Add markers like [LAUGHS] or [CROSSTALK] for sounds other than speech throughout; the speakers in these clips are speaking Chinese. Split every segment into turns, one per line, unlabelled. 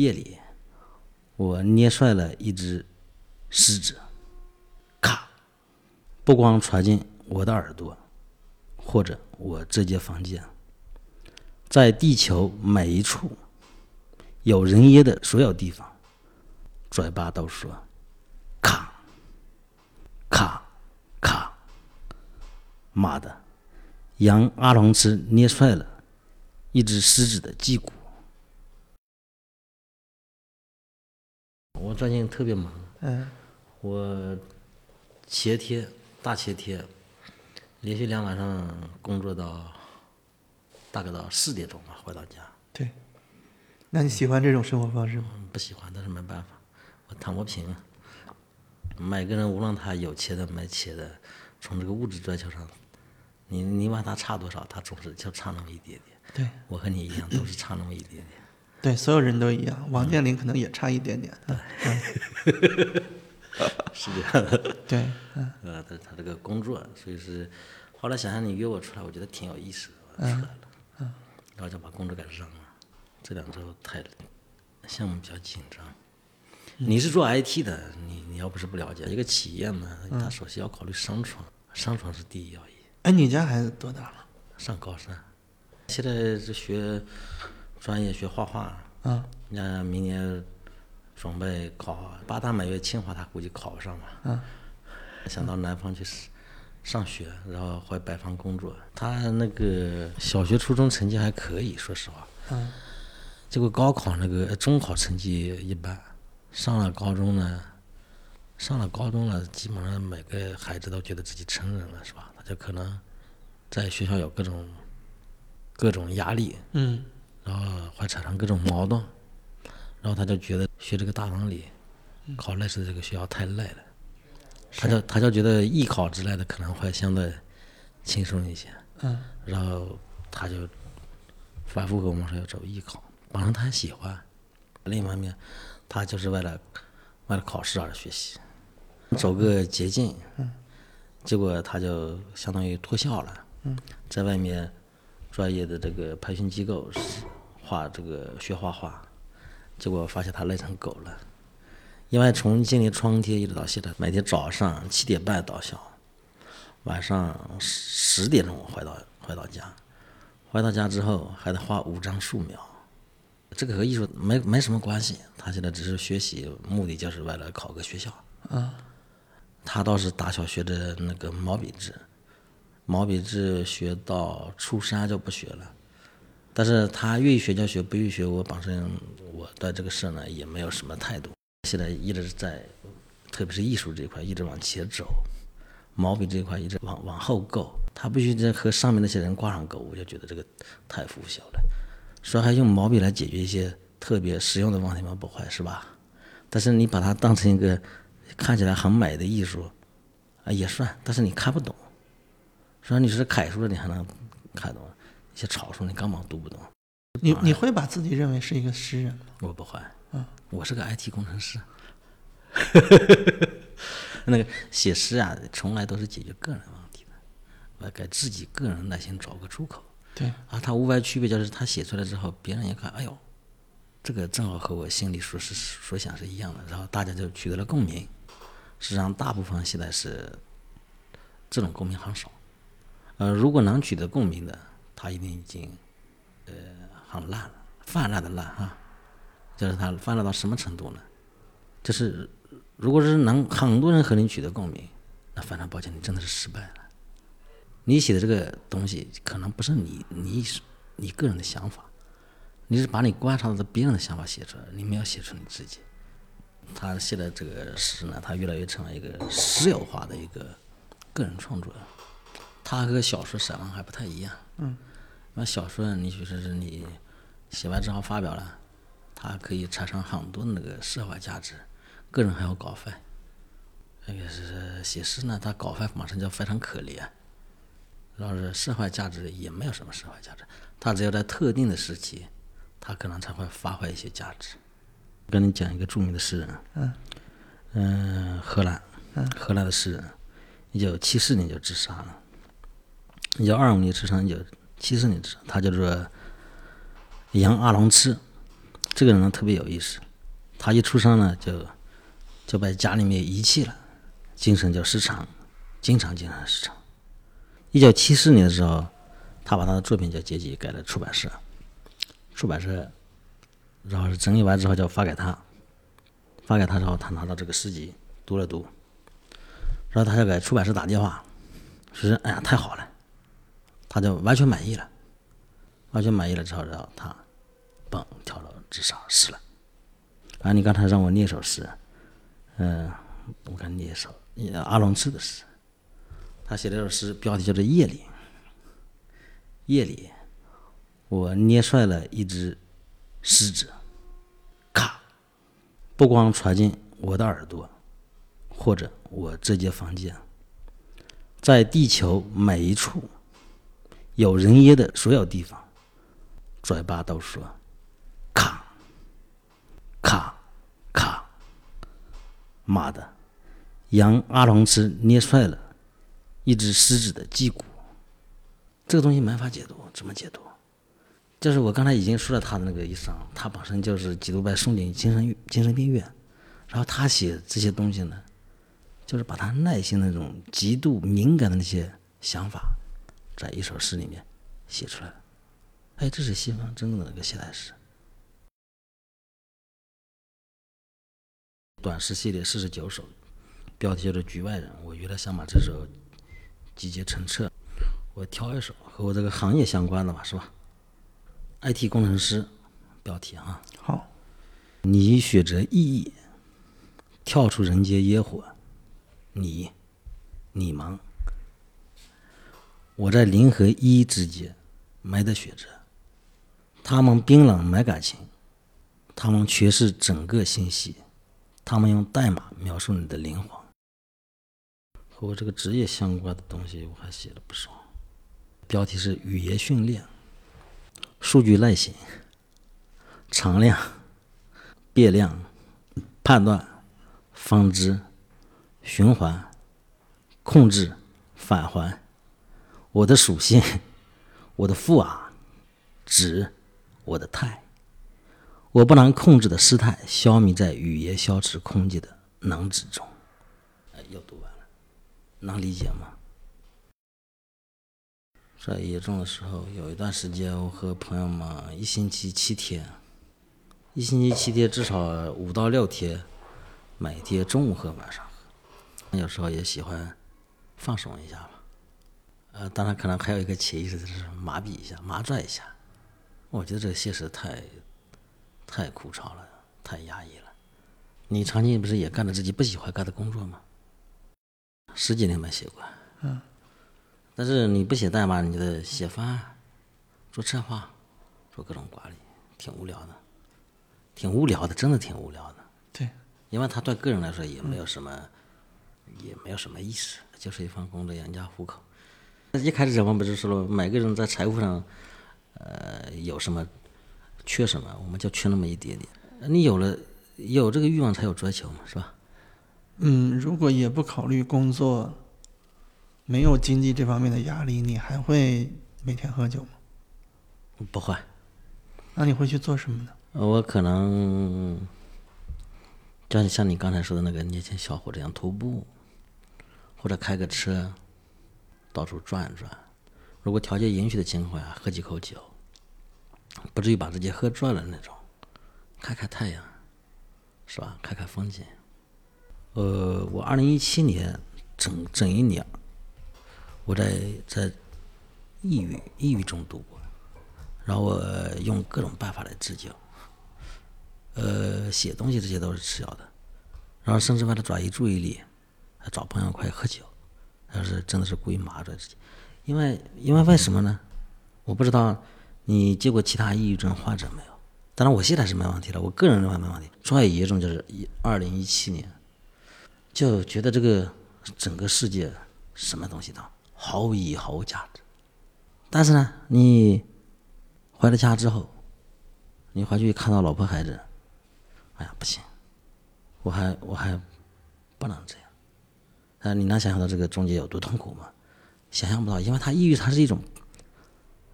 夜里，我捏碎了一只狮子，咔，不光传进我的耳朵，或者我这间房间，在地球每一处有人烟的所有地方，嘴巴都说咔，咔，咔，妈的，杨阿龙吃捏碎了一只狮子的脊骨。我最近特别忙，
嗯
我前天大前天连续两晚上工作到大概到四点钟吧，回到家。
对。那你喜欢这种生活方式吗？
嗯不喜欢，但是没办法，我躺不平。每个人无论他有钱的没钱的，从这个物质追求上，你你问他差多少，他总是就差那么一点点。
对
我和你一样，都是差那么一点点。
对，所有人都一样。王健林可能也差一点点。嗯
是这样的。[LAUGHS]
对，嗯
呃，他他这个工作，所以是后来想想你约我出来，我觉得挺有意思的，我出来了，然后就把工作给扔了。这两周太项目比较紧张。你是做 IT 的，你你要不是不了解，一个企业呢，他首先要考虑商创，商创是第一要义。
哎，你家孩子多大了？
上高三，现在是学专业学画画，嗯，那明年准备考八大美院清华，他估计考不上吧。
嗯
想到南方去上上学，然后回北方工作。他那个小学、初中成绩还可以，说实话。
嗯
结果高考那个呃中考成绩一般，上了高中呢，上了高中了，基本上每个孩子都觉得自己成人了，是吧？他就可能在学校有各种各种压力，
嗯
然后会产生各种矛盾，然后他就觉得学这个大文理，考类似的这个学校太累了，他就他就觉得艺考之类的可能会相对轻松一些，
嗯。
然后他就反复跟我们说要走艺考，本身他还喜欢，另一方面他就是为了为了考试而学习，走个捷径，结果他就相当于脱校了，在外面专业的这个培训机构是画这个学画画，结果发现他累成狗了，因为从今年春天一直到现在，每天早上七点半到校，晚上十点钟回到回到家，回到家之后还得画五张素描，这个和艺术没没什么关系，他现在只是学习，目的就是为了考个学校。
啊。
他倒是打小学的那个毛笔字，毛笔字学到初三就不学了，但是他愿意学就学，不愿意学，我本身我对这个事呢也没有什么态度。现在一直在，特别是艺术这一块一直往前走，毛笔这一块一直往往后够，他必须得和上面那些人挂上钩，我就觉得这个太腐朽了。说还用毛笔来解决一些特别实用的问题吗？不会是吧？但是你把它当成一个看起来很美的艺术，啊也算，但是你看不懂。虽然你是楷书，你还能看懂，一些草书你根本读不懂。
你你会把自己认为是一个诗人吗？
我不会，
嗯，
我是个 IT 工程师。[LAUGHS] 那个写诗啊，从来都是解决个人问题的，我给自己个人内心找个出口。
对，
啊，它无外区别就是他写出来之后，别人一看，哎呦，这个正好和我心里所是所想是一样的，然后大家就取得了共鸣。实际上，大部分现在是这种共鸣很少。呃，如果能取得共鸣的，他一定已经呃很烂了，泛滥的烂哈。就是他泛滥到什么程度呢？就是如果是能很多人和你取得共鸣，那非常抱歉，你真的是失败了。你写的这个东西可能不是你你你个人的想法，你是把你观察到的别人的想法写出来，你没有写出你自己。他写的这个诗呢，他越来越成为一个私有化的一个个人创作，他和小说散文还不太一样。
嗯，
那小说你许是你写完之后发表了，它可以产生很多那个社会价值，个人还有稿费。那个是写诗呢，他稿费马上就非常可怜。然后是社会价值也没有什么社会价值，它只有在特定的时期，它可能才会发挥一些价值。跟你讲一个著名的诗人，
嗯
嗯，荷兰，荷兰的诗人，一九七四年就自杀了，一九二五年出生，一九七四年出生，他叫做杨阿龙痴，这个人呢特别有意思，他一出生呢就就被家里面遗弃了，精神就失常，经常精神失常。一九七四年的时候，他把他的作品叫《阶级》改了出版社，出版社然后整理完之后就发给他，发给他之后，他拿到这个诗集读了读，然后他就给出版社打电话，说哎呀太好了，他就完全满意了，完全满意了之后，然后他蹦跳楼自杀死了。啊，你刚才让我念首诗，嗯、我看念一首阿龙次的诗，他写了首诗，标题叫做《夜里》。夜里，我捏碎了一只狮子，咔，不光传进我的耳朵，或者我这间房间，在地球每一处有人烟的所有地方，嘴巴都说咔，咔，咔，妈的，杨阿龙吃捏碎了一只狮子的脊骨。这个东西没法解读，怎么解读？就是我刚才已经说了他的那个一生，他本身就是基督派送进精神精神病院，然后他写这些东西呢，就是把他内心那种极度敏感的那些想法，在一首诗里面写出来了。哎，这是西方真正的那个现代诗。短诗系列四十九首，标题叫做《局外人》。我原来想把这首集结成册，我挑一首和我这个行业相关的吧，是吧？IT 工程师，标题啊。
好，
你选择意义，跳出人间烟火，你，你忙。我在零和一之间没得选择，他们冰冷没感情，他们缺失整个信息，他们用代码描述你的灵魂。和我这个职业相关的东西我还写了不少，标题是语言训练、数据类型、常量。变量、判断、分支、循环、控制、返还，我的属性，我的负啊，值，我的态，我不能控制的失态，消弭在语言消失空间的能指中。哎，又读完了，能理解吗？在严重的时候，有一段时间，我和朋友们一星期七天。一星期七天，至少五到六天，每天中午喝，晚上喝。有时候也喜欢放松一下吧。呃，当然可能还有一个潜意识就是麻痹一下、麻醉一下。我觉得这个现实太太枯燥了，太压抑了。你长期不是也干着自己不喜欢干的工作吗？十几年没写过。
嗯。
但是你不写代码，你得写方案、做策划、做各种管理，挺无聊的。挺无聊的，真的挺无聊的。
对，
因为他对个人来说也没有什么，也没有什么意思，就是一份工作养家糊口。一开始我们不是说了，每个人在财富上，呃，有什么缺什么，我们就缺那么一点点。你有了有这个欲望，才有追求嘛，是吧？
嗯，如果也不考虑工作，没有经济这方面的压力，你还会每天喝酒吗？
不会。
那你会去做什么呢？
我可能，就像你刚才说的那个年轻小伙这样徒步，或者开个车，到处转转。如果条件允许的情况下，喝几口酒，不至于把自己喝醉了那种。看看太阳，是吧？看看风景。呃，我二零一七年整整一年，我在在抑郁抑郁中度过，然后我用各种办法来自救。呃，写东西这些都是次要的，然后甚至为了转移注意力，还找朋友快喝酒，要是真的是故意麻醉自己。因为因为为什么呢？我不知道你见过其他抑郁症患者没有？当然我现在是没问题了，我个人认为没问题。最严重就是一二零一七年，就觉得这个整个世界什么东西都毫无意义、毫无价值。但是呢，你回了家之后，你回去看到老婆孩子。哎呀，不行，我还我还不能这样。啊，你能想象到这个中间有多痛苦吗？想象不到，因为他抑郁，它是一种，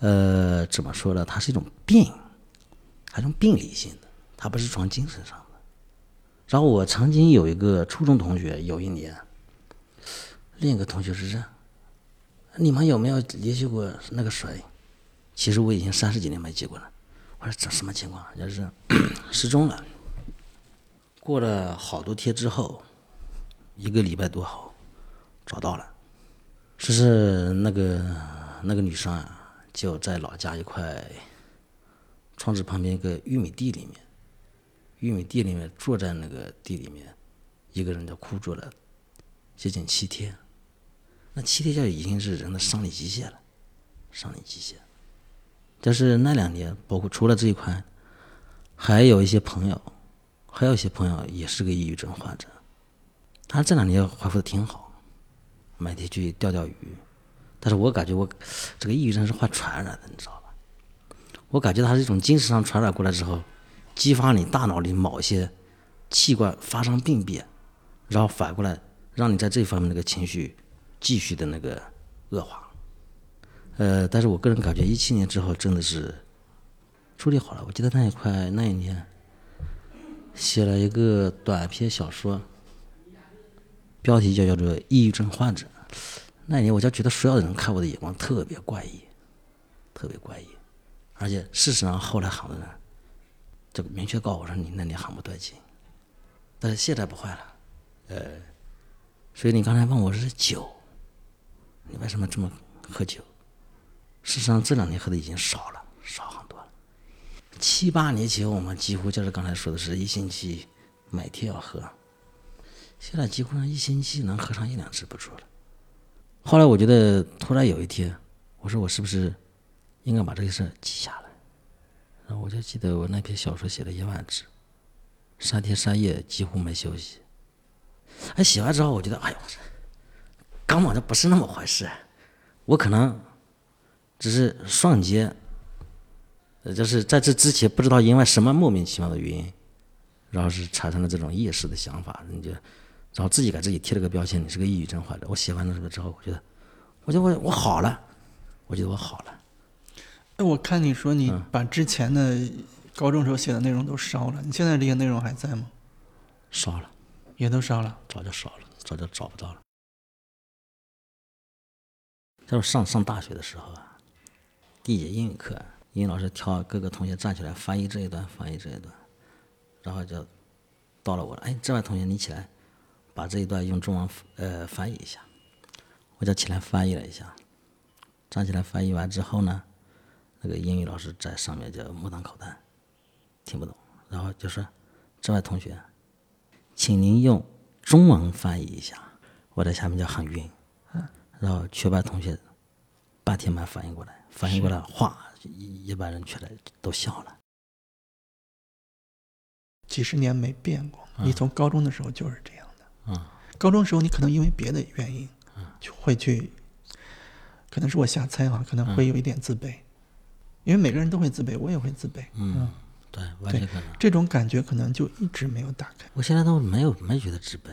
呃，怎么说呢？它是一种病，还是种病理性的。他不是从精神上的。然后我曾经有一个初中同学，有一年，另一个同学是这样：你们有没有联系过那个谁？其实我已经三十几年没接过了。我说这什么情况？就是失踪了。过了好多天之后，一个礼拜多后，找到了，说是那个那个女生啊，就在老家一块窗子旁边一个玉米地里面，玉米地里面坐在那个地里面，一个人就哭坐了接近七天，那七天就已经是人的生理极限了，生理极限。但是那两年，包括除了这一块，还有一些朋友，还有一些朋友也是个抑郁症患者，他这两年恢复的挺好，每天去钓钓鱼，但是我感觉我这个抑郁症是会传染的，你知道吧？我感觉它是一种精神上传染过来之后，激发你大脑里某些器官发生病变，然后反过来让你在这方面那个情绪继续的那个恶化。呃，但是我个人感觉，一七年之后真的是处理好了。我记得那一块那一年写了一个短篇小说，标题就叫做《抑郁症患者》。那年我就觉得所有的人看我的眼光特别怪异，特别怪异，而且事实上后来好多人就明确告诉我说你那里很不对劲。但是现在不坏了，呃，所以你刚才问我是酒，你为什么这么喝酒？事实上，这两年喝的已经少了，少很多了。七八年前，我们几乎就是刚才说的是一星期每天要喝，现在几乎上一星期能喝上一两次不错了。后来我觉得，突然有一天，我说我是不是应该把这个事记下来？然后我就记得我那篇小说写了一万字，三天三夜几乎没休息。哎，写完之后，我觉得，哎呦，根本就不是那么回事，我可能。只是瞬间，呃，就是在这之前不知道因为什么莫名其妙的原因，然后是产生了这种夜视的想法，你就，然后自己给自己贴了个标签，你是个抑郁症患者。我写完了这个之后，我觉得，我觉得我我好了，我觉得我好了。
哎，我看你说你把之前的高中时候写的内容都烧了，你现在这些内容还在吗？
烧了，
也都烧了，
早就烧了，早就找不到了。就是上上大学的时候啊。第一节英语课，英语老师挑各个同学站起来翻译这一段，翻译这一段，然后就到了我了。哎，这位同学你起来，把这一段用中文呃翻译一下。我就起来翻译了一下，站起来翻译完之后呢，那个英语老师在上面就目瞪口呆，听不懂，然后就说：“这位同学，请您用中文翻译一下。”我在下面就很晕，然后全班同学半天没反应过来。反应过来，哗，一一般人全来都笑了。
几十年没变过，你从高中的时候就是这样的。
嗯，
高中时候你可能因为别的原因，就会去，可能是我瞎猜啊，可能会有一点自卑，因为每个人都会自卑，我也会自卑。
嗯，对，完全可能。
这种感觉可能就一直没有打开。
我现在都没有没觉得自卑。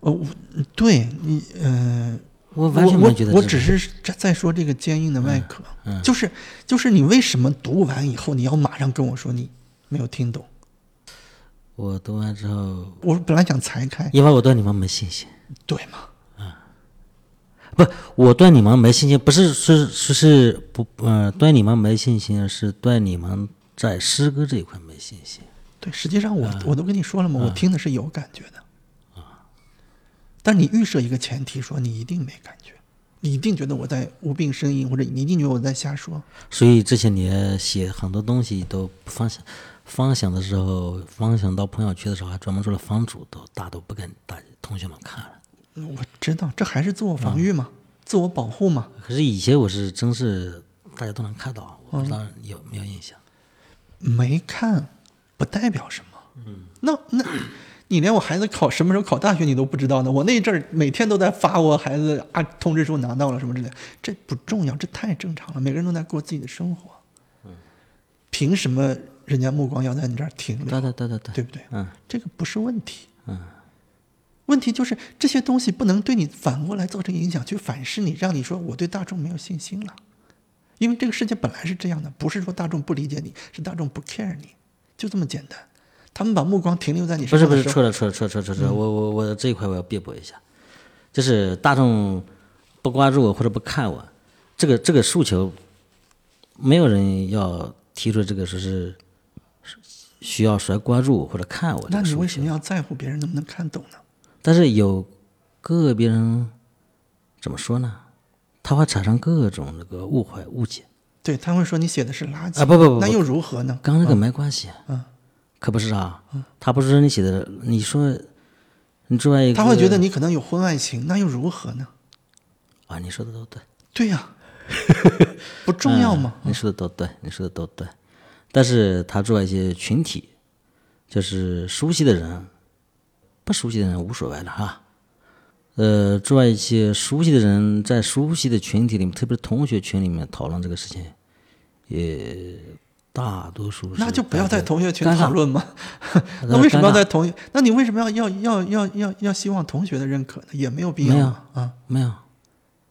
哦，我对你，呃。
我完全没觉得，
我只是在在说这个坚硬的外壳，就是就是你为什么读完以后你要马上跟我说你没有听懂？
我读完之后，
我本来想裁开，
因为我对你们没信心，
对吗？
嗯，不，我对你们没信心，不是是是是不，呃，对你们没信心，是对你们在诗歌这一块没信心。
对，实际上我我都跟你说了嘛，我听的是有感觉的啊。但你预设一个前提，说你一定没感觉，你一定觉得我在无病呻吟，或者你一定觉得我在瞎说。
所以这些年写很多东西都不分享，分享的时候，方想到朋友圈的时候，还专门做了房主，都大都不跟大同学们看了。
我知道，这还是自我防御嘛，自我保护嘛。
可是以前我是真是大家都能看到，我不知道有没有印象。
没看，不代表什么。嗯，那那。你连我孩子考什么时候考大学你都不知道呢？我那阵儿每天都在发我孩子啊通知书拿到了什么之类，这不重要，这太正常了。每个人都在过自己的生活，凭什么人家目光要在你这儿停留？
对对对对对，
对不对？
嗯，
这个不是问题。
嗯，
问题就是这些东西不能对你反过来造成影响，去反噬你，让你说我对大众没有信心了。因为这个世界本来是这样的，不是说大众不理解你，是大众不 care 你。就这么简单。他们把目光停留在你
身上不是
不是，
错了错了错了错了错了，我我我这一块我要辩驳一下，就是大众不关注我或者不看我，这个这个诉求，没有人要提出这个说是是需要谁关注我或者看我
那你为什么，要在乎别人能不能看懂呢？
但是有个别人怎么说呢？他会产生各种那个误会误解
对，他会说你写的是垃圾
啊不不不不
那又如何呢？
刚那个没关系，
嗯，
可不是啊，他不是说你写的，你说你作为一个
他会觉得你可能有婚外情，那又如何呢？
啊，你说的都对。
对呀、[LAUGHS] 不重要吗？
你说的都对，你说的都对，但是他作为一些群体，就是熟悉的人，不熟悉的人无所谓了哈。呃，作为一些熟悉的人，在熟悉的群体里面，特别是同学群里面讨论这个事情，也大多数是
那就不要在同学群讨论嘛。
那 [LAUGHS]
那为什么要在同学？那你为什么要要要要要要希望同学的认可呢？也没有必要啊。
没有？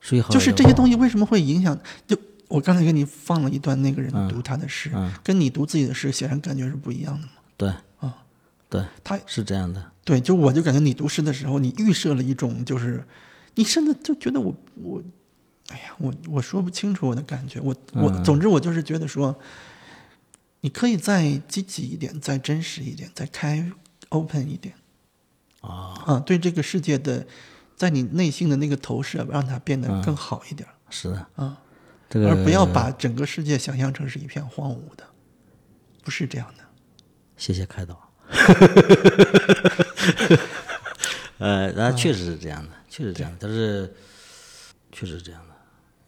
所以好
就是这些东西为什么会影响？就我刚才给你放了一段那个人读他的诗，
嗯
跟你读自己的诗显然感觉是不一样的嘛。
对
啊，
对，
他
是这样的，
对，就我就感觉你读诗的时候，你预设了一种就是，你甚至就觉得我我，哎呀，我我说不清楚我的感觉，我我总之我就是觉得说，你可以再积极一点，再真实一点，再开 open 一点
啊
啊，对这个世界的，在你内心的那个投射，让它变得更好一点。
是的，
啊，
这个
而不要把整个世界想象成是一片荒芜的，不是这样的。
谢谢开导。[LAUGHS] 呃，然后确实是这样的，确实这样的，但是确实是这样的。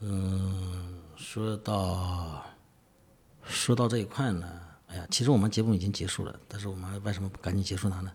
嗯，说到说到这一块呢，哎呀，其实我们节目已经结束了，但是我们为什么不赶紧结束它呢？